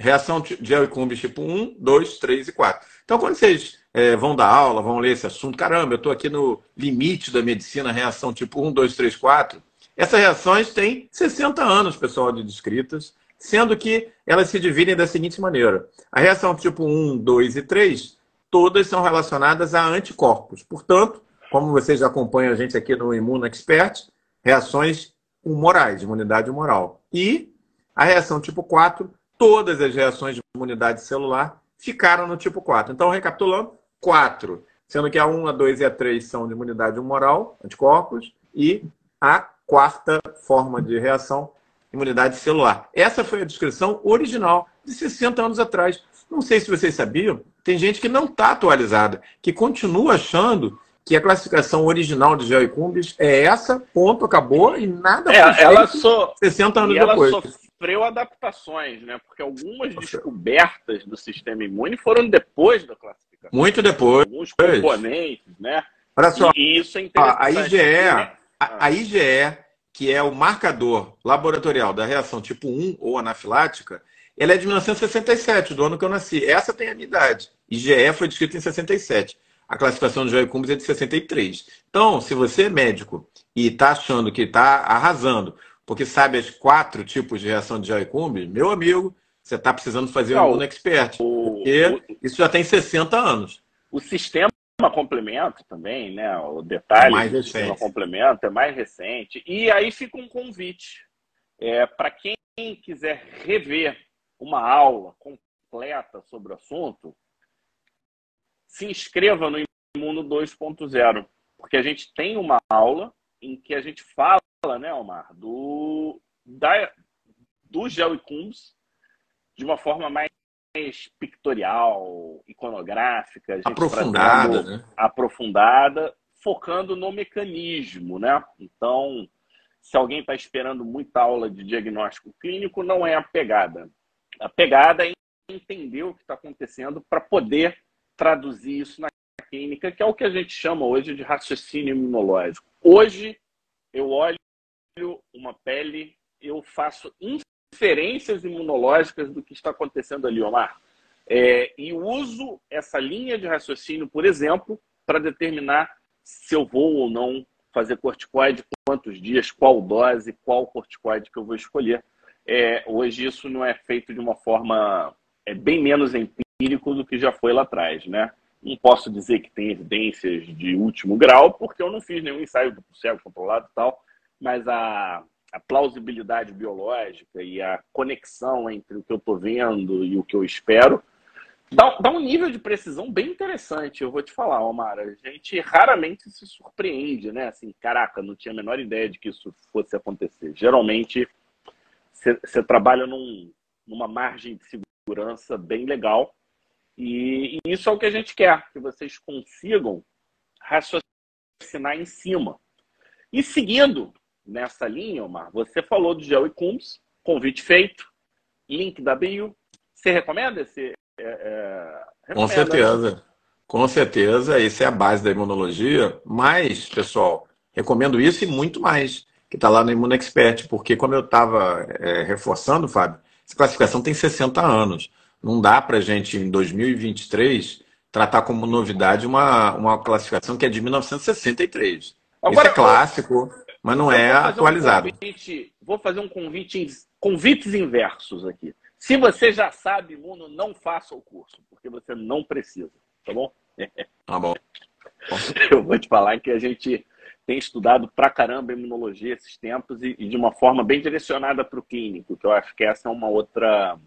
Reação de gel e cumbis tipo 1, 2, 3 e 4. Então, quando vocês é, vão dar aula, vão ler esse assunto. Caramba, eu estou aqui no limite da medicina, reação tipo 1, 2, 3, 4. Essas reações têm 60 anos, pessoal, de descritas, sendo que elas se dividem da seguinte maneira: a reação tipo 1, 2 e 3, todas são relacionadas a anticorpos. Portanto, como vocês acompanham a gente aqui no Imuno Expert, reações humorais, de imunidade humoral. E a reação tipo 4, todas as reações de imunidade celular ficaram no tipo 4. Então, recapitulando, 4, sendo que a 1, a 2 e a 3 são de imunidade humoral, anticorpos, e a quarta forma de reação, imunidade celular. Essa foi a descrição original de 60 anos atrás. Não sei se vocês sabiam, tem gente que não está atualizada, que continua achando que a classificação original de gel e cumbis é essa, ponto, acabou, e nada é, ela so... 60 anos depois. Ela sofreu adaptações, né? Porque algumas descobertas do sistema imune foram depois da classificação. Muito depois. Alguns componentes, né? Olha só, e, isso é interessante. A IgE, a, a IgE, que é o marcador laboratorial da reação tipo 1 ou anafilática, ela é de 1967, do ano que eu nasci. Essa tem a minha idade. IgE foi descrita em 67. A classificação de Joy-Cumbis é de 63. Então, se você é médico e está achando que está arrasando, porque sabe os quatro tipos de reação de Joy-Cumbis, meu amigo, você está precisando fazer Não, um Imuno Expert. O, porque o, isso já tem 60 anos. O sistema complemento também, né? O detalhe mais do sistema complemento é mais recente. E aí fica um convite. É, Para quem quiser rever uma aula completa sobre o assunto, se inscreva no Imuno 2.0, porque a gente tem uma aula em que a gente fala, né, Omar, do, da, do gel e cumbs de uma forma mais pictorial, iconográfica, aprofundada, né? aprofundada, focando no mecanismo, né? Então, se alguém está esperando muita aula de diagnóstico clínico, não é a pegada. A pegada é entender o que está acontecendo para poder traduzir isso na clínica, que é o que a gente chama hoje de raciocínio imunológico. Hoje, eu olho uma pele, eu faço inferências imunológicas do que está acontecendo ali, Omar. É, e uso essa linha de raciocínio, por exemplo, para determinar se eu vou ou não fazer corticoide, quantos dias, qual dose, qual corticoide que eu vou escolher. É, hoje isso não é feito de uma forma é bem menos empírico do que já foi lá atrás, né? Não posso dizer que tem evidências de último grau, porque eu não fiz nenhum ensaio do céu controlado e tal, mas a, a plausibilidade biológica e a conexão entre o que eu estou vendo e o que eu espero dá, dá um nível de precisão bem interessante, eu vou te falar, Omar. A gente raramente se surpreende, né? Assim, caraca, não tinha a menor ideia de que isso fosse acontecer. Geralmente, você trabalha num, numa margem de segurança bem legal e, e isso é o que a gente quer, que vocês consigam raciocinar em cima. E seguindo nessa linha, Omar, você falou do e Cumbs, convite feito, link da bio. Você recomenda esse? É, é, recomenda, Com certeza. Né? Com certeza, isso é a base da imunologia. Mas, pessoal, recomendo isso e muito mais, que está lá no Imuno Expert, porque como eu estava é, reforçando, Fábio, essa classificação tem 60 anos. Não dá para a gente, em 2023, tratar como novidade uma, uma classificação que é de 1963. Agora, Isso é clássico, mas não é atualizado. Um convite, vou fazer um convite, convites inversos aqui. Se você já sabe imuno, não faça o curso, porque você não precisa, tá bom? Tá bom. Eu vou te falar que a gente tem estudado pra caramba imunologia esses tempos e, e de uma forma bem direcionada para o clínico, que eu acho que essa é uma outra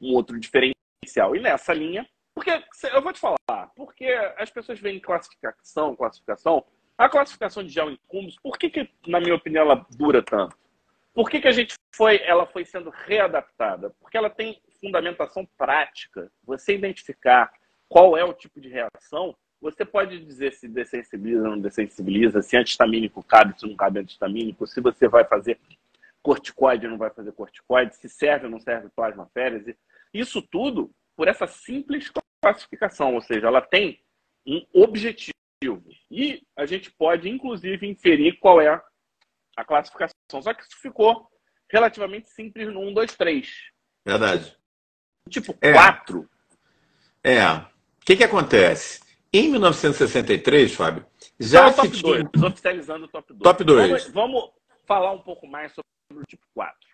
um outro diferencial. E nessa linha, porque eu vou te falar, porque as pessoas veem classificação, classificação, a classificação de gel em por que, que, na minha opinião, ela dura tanto? Por que, que a gente foi, ela foi sendo readaptada? Porque ela tem fundamentação prática. Você identificar qual é o tipo de reação, você pode dizer se dessensibiliza ou não dessensibiliza, se antistamínico cabe, se não cabe antistamínico, se você vai fazer corticoide ou não vai fazer corticoide, se serve ou não serve plasmaférese. Isso tudo por essa simples classificação, ou seja, ela tem um objetivo. E a gente pode, inclusive, inferir qual é a classificação. Só que isso ficou relativamente simples no 1, 2, 3. Verdade. Tipo, é. 4. É. O que, que acontece? Em 1963, Fábio, já então, se top tinha... 2, oficializando o top 2. Top 2. Vamos, vamos falar um pouco mais sobre o tipo 4.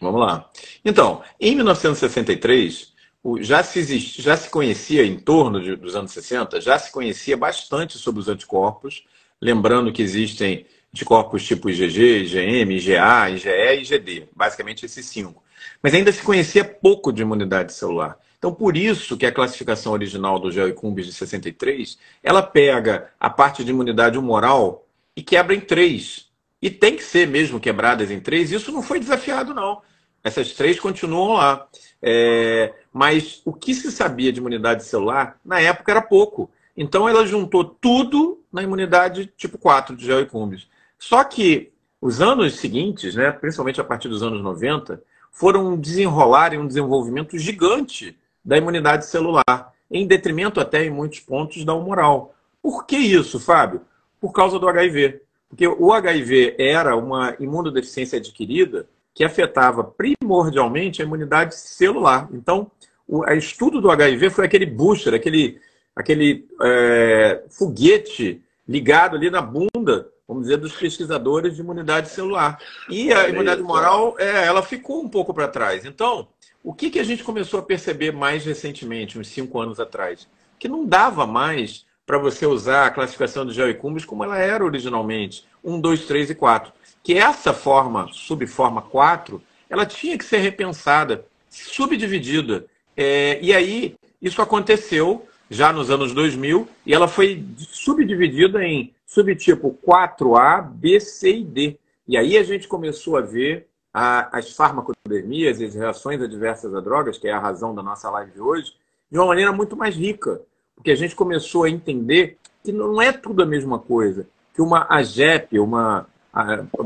Vamos lá. Então, em 1963, já se, existe, já se conhecia, em torno de, dos anos 60, já se conhecia bastante sobre os anticorpos, lembrando que existem anticorpos tipo IgG, IgM, IgA, IgE e IgD, basicamente esses cinco. Mas ainda se conhecia pouco de imunidade celular. Então, por isso que a classificação original do GeoIcumbis de 63, ela pega a parte de imunidade humoral e quebra em três. E tem que ser mesmo quebradas em três. Isso não foi desafiado, não. Essas três continuam lá. É... Mas o que se sabia de imunidade celular, na época, era pouco. Então, ela juntou tudo na imunidade tipo 4 de GeoIcumbis. Só que os anos seguintes, né, principalmente a partir dos anos 90, foram desenrolar um desenvolvimento gigante da imunidade celular, em detrimento até em muitos pontos da humoral. Por que isso, Fábio? Por causa do HIV. Porque o HIV era uma imunodeficiência adquirida que afetava primordialmente a imunidade celular. Então, o estudo do HIV foi aquele booster, aquele, aquele é, foguete ligado ali na bunda vamos dizer, dos pesquisadores de imunidade celular. E a imunidade moral, é, ela ficou um pouco para trás. Então, o que, que a gente começou a perceber mais recentemente, uns cinco anos atrás? Que não dava mais para você usar a classificação de geoicumbis como ela era originalmente, 1, 2, 3 e 4. Que essa forma, subforma 4, ela tinha que ser repensada, subdividida. É, e aí, isso aconteceu já nos anos 2000, e ela foi subdividida em subtipo 4A, B, C e D. E aí a gente começou a ver a, as farmacodemias e as reações adversas a drogas, que é a razão da nossa live de hoje, de uma maneira muito mais rica. Porque a gente começou a entender que não é tudo a mesma coisa. Que uma AGEP, uma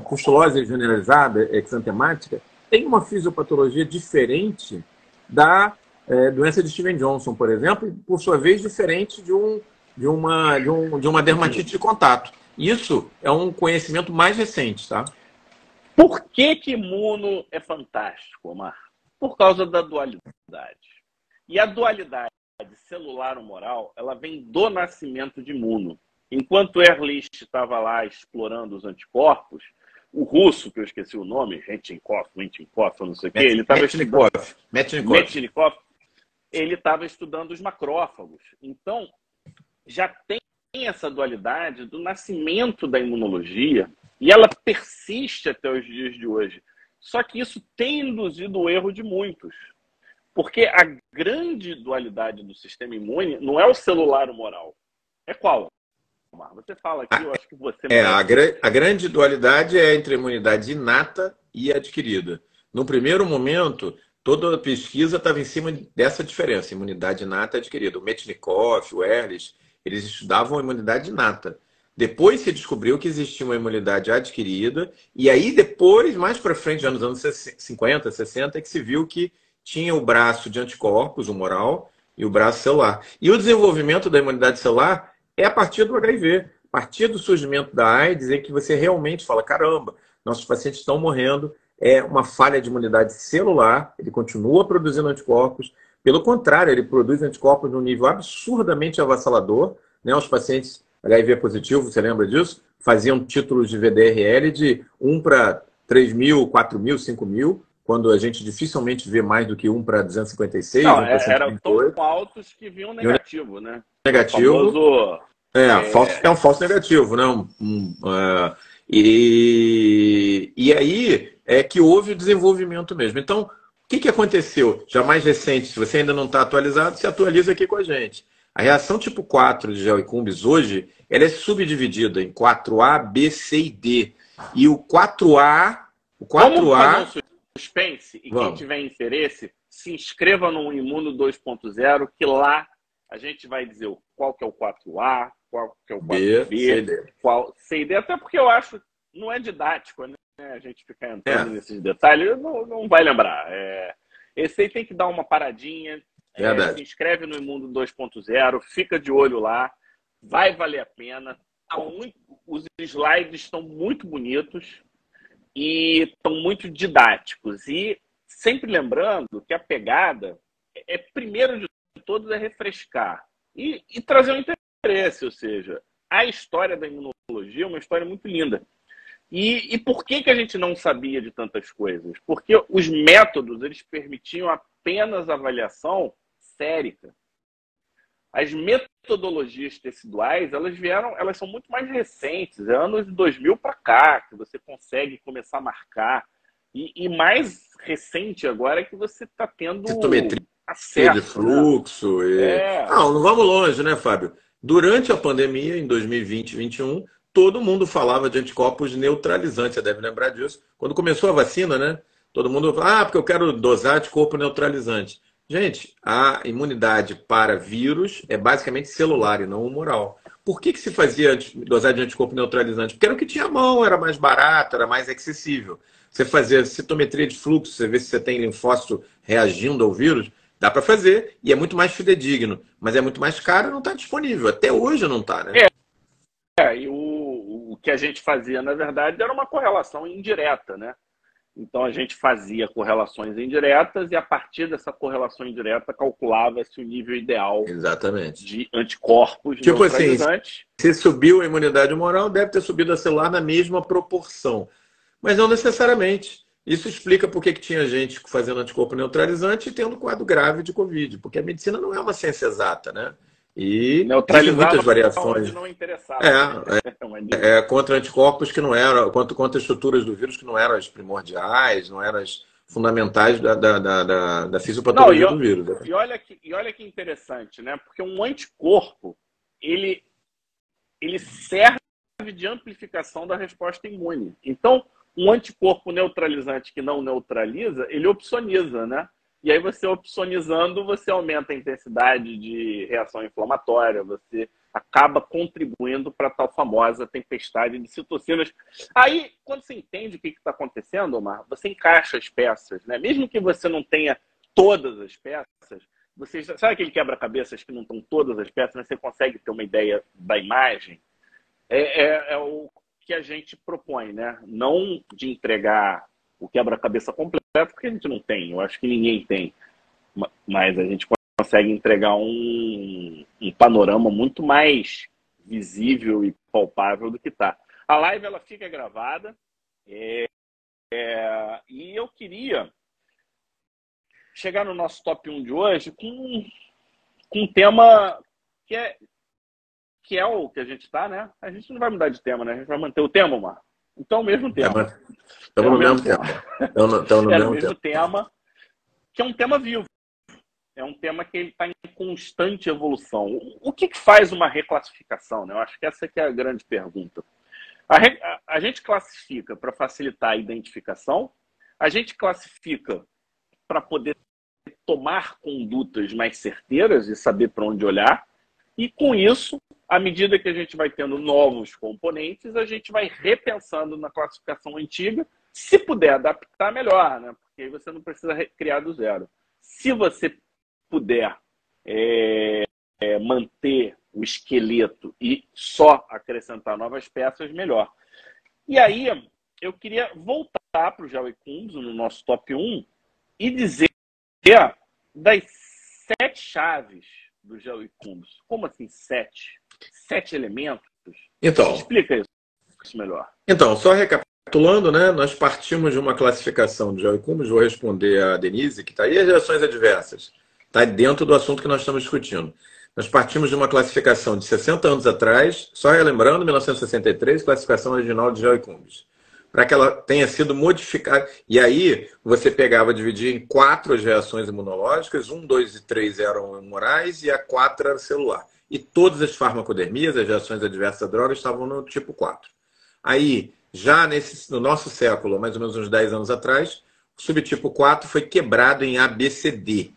pustulose generalizada exantemática, tem uma fisiopatologia diferente da é, doença de Steven Johnson, por exemplo, e por sua vez diferente de um de uma, de, um, de uma dermatite de contato. Isso é um conhecimento mais recente, tá? Por que, que imuno é fantástico, Omar? Por causa da dualidade. E a dualidade celular-moral, ela vem do nascimento de imuno. Enquanto Ehrlich estava lá explorando os anticorpos, o russo, que eu esqueci o nome, Rentinkov, Rentinkov, não sei o quê, ele estava estudando... Metnikov. Ele estava estudando os macrófagos. Então, já tem essa dualidade do nascimento da imunologia e ela persiste até os dias de hoje. Só que isso tem induzido o erro de muitos. Porque a grande dualidade do sistema imune não é o celular moral. É qual? Você fala aqui, eu acho que você. É, a, gra a grande dualidade é entre a imunidade inata e adquirida. No primeiro momento, toda a pesquisa estava em cima dessa diferença, imunidade inata e adquirida. O Metnikov, o Ehrlich, eles estudavam a imunidade inata. Depois se descobriu que existia uma imunidade adquirida, e aí depois, mais para frente, já nos anos 50, 60, é que se viu que tinha o braço de anticorpos, o moral, e o braço celular. E o desenvolvimento da imunidade celular é a partir do HIV, a partir do surgimento da AIDS, em que você realmente fala: caramba, nossos pacientes estão morrendo, é uma falha de imunidade celular, ele continua produzindo anticorpos, pelo contrário, ele produz anticorpos num nível absurdamente avassalador. Né? Os pacientes HIV positivo, você lembra disso? Faziam títulos de VDRL de 1 para 3 mil, 4 mil, 5 mil, quando a gente dificilmente vê mais do que 1 para 256. Não, é, eram tão altos que vinham negativo, né? Negativo. Famoso, é, é... Falso, é um falso negativo, né? Um, um, uh, e, e aí é que houve o desenvolvimento mesmo. Então, o que, que aconteceu? Já mais recente, se você ainda não está atualizado, se atualiza aqui com a gente. A reação tipo 4 de gel e cumbis hoje, ela é subdividida em 4A, B, C e D. E o 4A, o 4A... Suspense e Vamos. quem tiver interesse, se inscreva no Imuno 2.0, que lá a gente vai dizer qual que é o 4A, qual que é o 4B, B, qual C e D, até porque eu acho não é didático, né? a gente ficar entrando é. nesses detalhes, não, não vai lembrar. É, esse aí tem que dar uma paradinha, é, se inscreve no Imundo 2.0, fica de olho lá, vai valer a pena. Tá muito, os slides estão muito bonitos e estão muito didáticos. E sempre lembrando que a pegada é, primeiro de todos, é refrescar e, e trazer um interesse, ou seja, a história da imunologia é uma história muito linda. E, e por que, que a gente não sabia de tantas coisas? Porque os métodos eles permitiam apenas avaliação sérica. As metodologias teciduais, elas vieram, elas são muito mais recentes, é anos de 2000 para cá que você consegue começar a marcar. E, e, mais recente agora é que você está tendo Citometria acesso, de fluxo. Né? E... É. Não, não vamos longe, né, Fábio? Durante a pandemia, em 2020 e 2021, todo mundo falava de anticorpos neutralizantes, você deve lembrar disso. Quando começou a vacina, né? Todo mundo falava, ah, porque eu quero dosar de corpo neutralizante. Gente, a imunidade para vírus é basicamente celular e não humoral. Por que, que se fazia dosagem de anticorpo neutralizante? Porque era o que tinha à mão, era mais barato, era mais acessível. Você fazia citometria de fluxo, você vê se você tem linfócito reagindo ao vírus, dá para fazer e é muito mais fidedigno, mas é muito mais caro e não está disponível. Até hoje não está, né? É, é e o, o que a gente fazia, na verdade, era uma correlação indireta, né? Então a gente fazia correlações indiretas e a partir dessa correlação indireta calculava-se o nível ideal Exatamente. de anticorpos tipo assim, se subiu a imunidade moral, deve ter subido a celular na mesma proporção. Mas não necessariamente. Isso explica por que tinha gente fazendo anticorpo neutralizante e tendo quadro grave de Covid, porque a medicina não é uma ciência exata, né? E tem muitas variações. Não é, é, é, contra anticorpos que não eram, contra, contra estruturas do vírus que não eram as primordiais, não eram as fundamentais da, da, da, da, fisiopatologia não, do vírus. Né? E olha, que, e olha que interessante, né? Porque um anticorpo, ele, ele serve de amplificação da resposta imune. Então, um anticorpo neutralizante que não neutraliza, ele opsoniza, né? E aí você opsonizando, você aumenta a intensidade de reação inflamatória, você acaba contribuindo para tal famosa tempestade de citocinas. Aí, quando você entende o que está acontecendo, Omar, você encaixa as peças, né? Mesmo que você não tenha todas as peças, você sabe aquele quebra-cabeças que não estão todas as peças, mas você consegue ter uma ideia da imagem? É, é, é o que a gente propõe, né? Não de entregar o quebra-cabeça completo, porque a gente não tem, eu acho que ninguém tem, mas a gente consegue entregar um, um panorama muito mais visível e palpável do que está. A live ela fica gravada é, é, e eu queria chegar no nosso top 1 de hoje com, com um tema que é, que é o que a gente está, né? A gente não vai mudar de tema, né? A gente vai manter o tema, Mar. Então, o mesmo tema. Estamos no mesmo tema. Estamos no, mesmo, mesmo tema. Que é um tema vivo. É um tema que está em constante evolução. O que, que, faz uma reclassificação? Né? Eu acho que essa que é a grande pergunta. A, re... a gente classifica para facilitar a identificação, a gente classifica para poder tomar condutas mais certeiras e saber para onde olhar, e com isso à medida que a gente vai tendo novos componentes, a gente vai repensando na classificação antiga. Se puder adaptar, melhor, né? Porque aí você não precisa criar do zero. Se você puder é, é, manter o esqueleto e só acrescentar novas peças, melhor. E aí, eu queria voltar para o Jauecumbs, no nosso top 1, e dizer das sete chaves do Jauecumbs. Como assim sete? Sete elementos? Então. Explica isso melhor. Então, só recapitulando, né? Nós partimos de uma classificação de Joicumes, vou responder a Denise, que está aí, as reações adversas. Está dentro do assunto que nós estamos discutindo. Nós partimos de uma classificação de 60 anos atrás, só relembrando, 1963, classificação original de Joicumes para que ela tenha sido modificada. E aí você pegava, dividia em quatro as reações imunológicas, um, dois e três eram humorais e a quatro era celular e todas as farmacodermias, as reações adversas a drogas, estavam no tipo 4. Aí, já nesse, no nosso século, mais ou menos uns 10 anos atrás, o subtipo 4 foi quebrado em ABCD.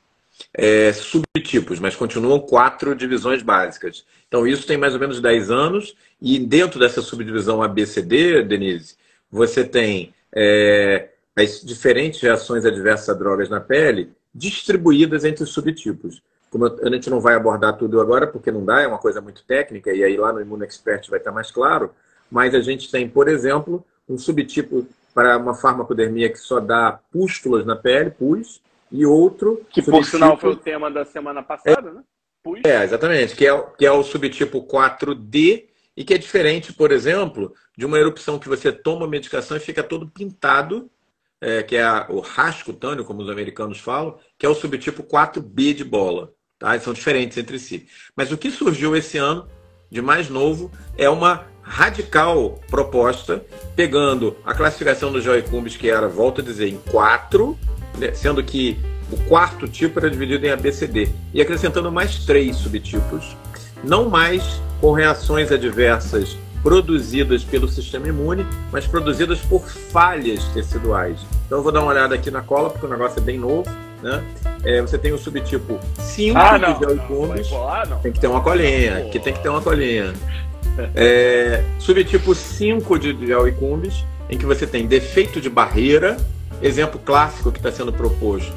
É, subtipos, mas continuam quatro divisões básicas. Então, isso tem mais ou menos 10 anos, e dentro dessa subdivisão ABCD, Denise, você tem é, as diferentes reações adversas a drogas na pele distribuídas entre os subtipos. Como a gente não vai abordar tudo agora, porque não dá, é uma coisa muito técnica, e aí lá no Imuno Expert vai estar mais claro, mas a gente tem, por exemplo, um subtipo para uma farmacodermia que só dá pústulas na pele, pus, e outro. Que por sinal foi o tema da semana passada, é, né? Pus. É, exatamente, que é, que é o subtipo 4D, e que é diferente, por exemplo, de uma erupção que você toma medicação e fica todo pintado, é, que é a, o rash cutâneo, como os americanos falam, que é o subtipo 4B de bola. Tá? São diferentes entre si. Mas o que surgiu esse ano, de mais novo, é uma radical proposta, pegando a classificação do Joicumbis, que era, volto a dizer, em quatro, né? sendo que o quarto tipo era dividido em ABCD, e acrescentando mais três subtipos, não mais com reações adversas produzidas pelo sistema imune, mas produzidas por falhas teciduais. Então eu vou dar uma olhada aqui na cola, porque o negócio é bem novo. Né? É, você tem o subtipo 5 Ah, de vai colar, não. Tem que ter uma colinha, aqui tem que ter uma colinha. É, subtipo 5 de Geoicumbis, em que você tem defeito de barreira, exemplo clássico que está sendo proposto.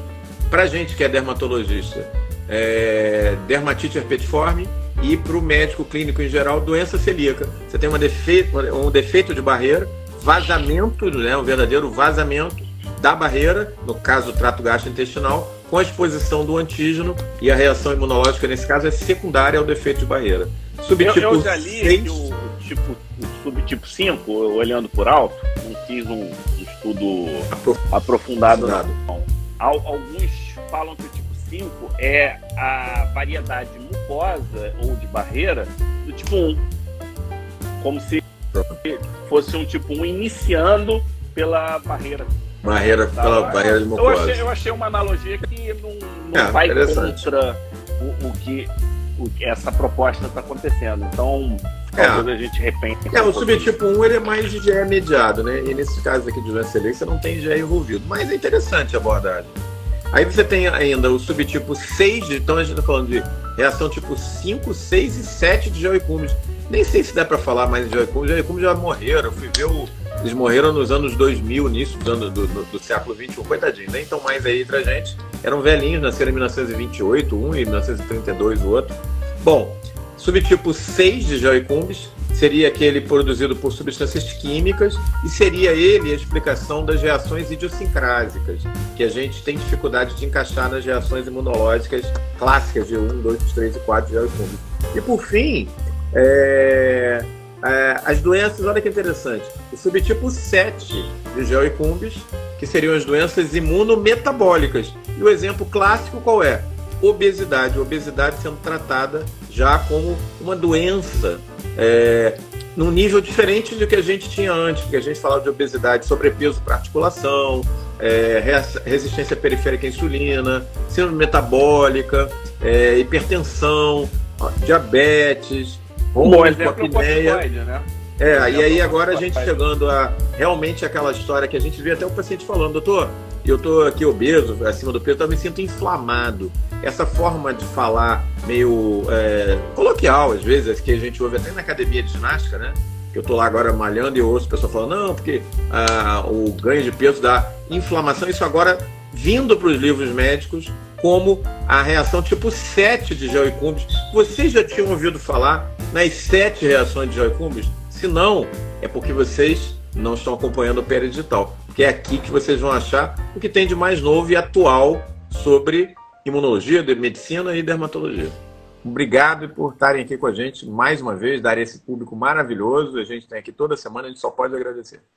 Para gente que é dermatologista, é, dermatite herpetiforme e para o médico clínico em geral, doença celíaca. Você tem um defeito de barreira, vazamento, né, um verdadeiro vazamento da barreira, no caso do trato gastrointestinal, com a exposição do antígeno e a reação imunológica, nesse caso, é secundária ao defeito de barreira. Eu, Subtipo eu já li 6, que o, tipo, o subtipo 5, olhando por alto, não fiz um estudo aprofundado, não. Al- Alguns falam que o tipo 5 é a variedade mucosa ou de barreira do tipo 1. Como se fosse um tipo 1 iniciando pela barreira. Barreira, pela Tá? barreira de Eu mucosa. achei, eu achei uma analogia que não, não É, vai contra o, o que o que essa proposta está acontecendo. Então, talvez a gente repense. É, o subtipo 1 ele é mais de GE mediado, né? E nesse caso aqui de você não tem GE envolvido. Mas é interessante a abordagem. Aí você tem ainda o subtipo 6, de- então a gente está falando de reação tipo 5, 6 e 7 de Joicumbis. Nem sei se dá para falar mais de Joicumbis. Joicumbis já morreram. Eu fui ver o. Eles morreram nos anos 2000, início do, do, do, do século 21. Coitadinho, nem estão mais aí entre a gente. Eram velhinhos, nasceram em 1928, um e 1932 o outro. Bom, subtipo 6 de Joicumbis seria aquele produzido por substâncias químicas e seria ele a explicação das reações idiosincrásicas, que a gente tem dificuldade de encaixar nas reações imunológicas clássicas de 1, 2, 3 e 4 de Joicumbis. E por fim, é, é, as doenças, olha que interessante, o subtipo 7 de Joicumbis, que seriam as doenças imunometabólicas. E o exemplo clássico qual é? Obesidade. Obesidade sendo tratada já como uma doença é, num nível diferente do que a gente tinha antes, porque a gente falava de obesidade, sobrepeso para articulação, é, res- resistência periférica à insulina, síndrome metabólica, é, hipertensão, ó, diabetes, Um bom exemplo é o apneia. corticoide, né? É, e aí agora a gente chegando a realmente aquela história que a gente vê até o paciente falando, doutor, eu tô aqui obeso, acima do peso, eu me sinto inflamado. Essa forma de falar meio é, coloquial, às vezes, que a gente ouve até na academia de ginástica, né? Que eu tô lá agora malhando e eu ouço o pessoal falando, não, porque ah, o ganho de peso dá inflamação. Isso agora vindo para os livros médicos como a reação tipo 7 de Joicumbis. Vocês já tinham ouvido falar nas sete reações de Joicumbis? Se não, é porque vocês não estão acompanhando o Pera Digital. Porque é aqui que vocês vão achar o que tem de mais novo e atual sobre imunologia, de medicina e dermatologia. Obrigado por estarem aqui com a gente mais uma vez, dar esse público maravilhoso. A gente tem aqui toda semana, a gente só pode agradecer.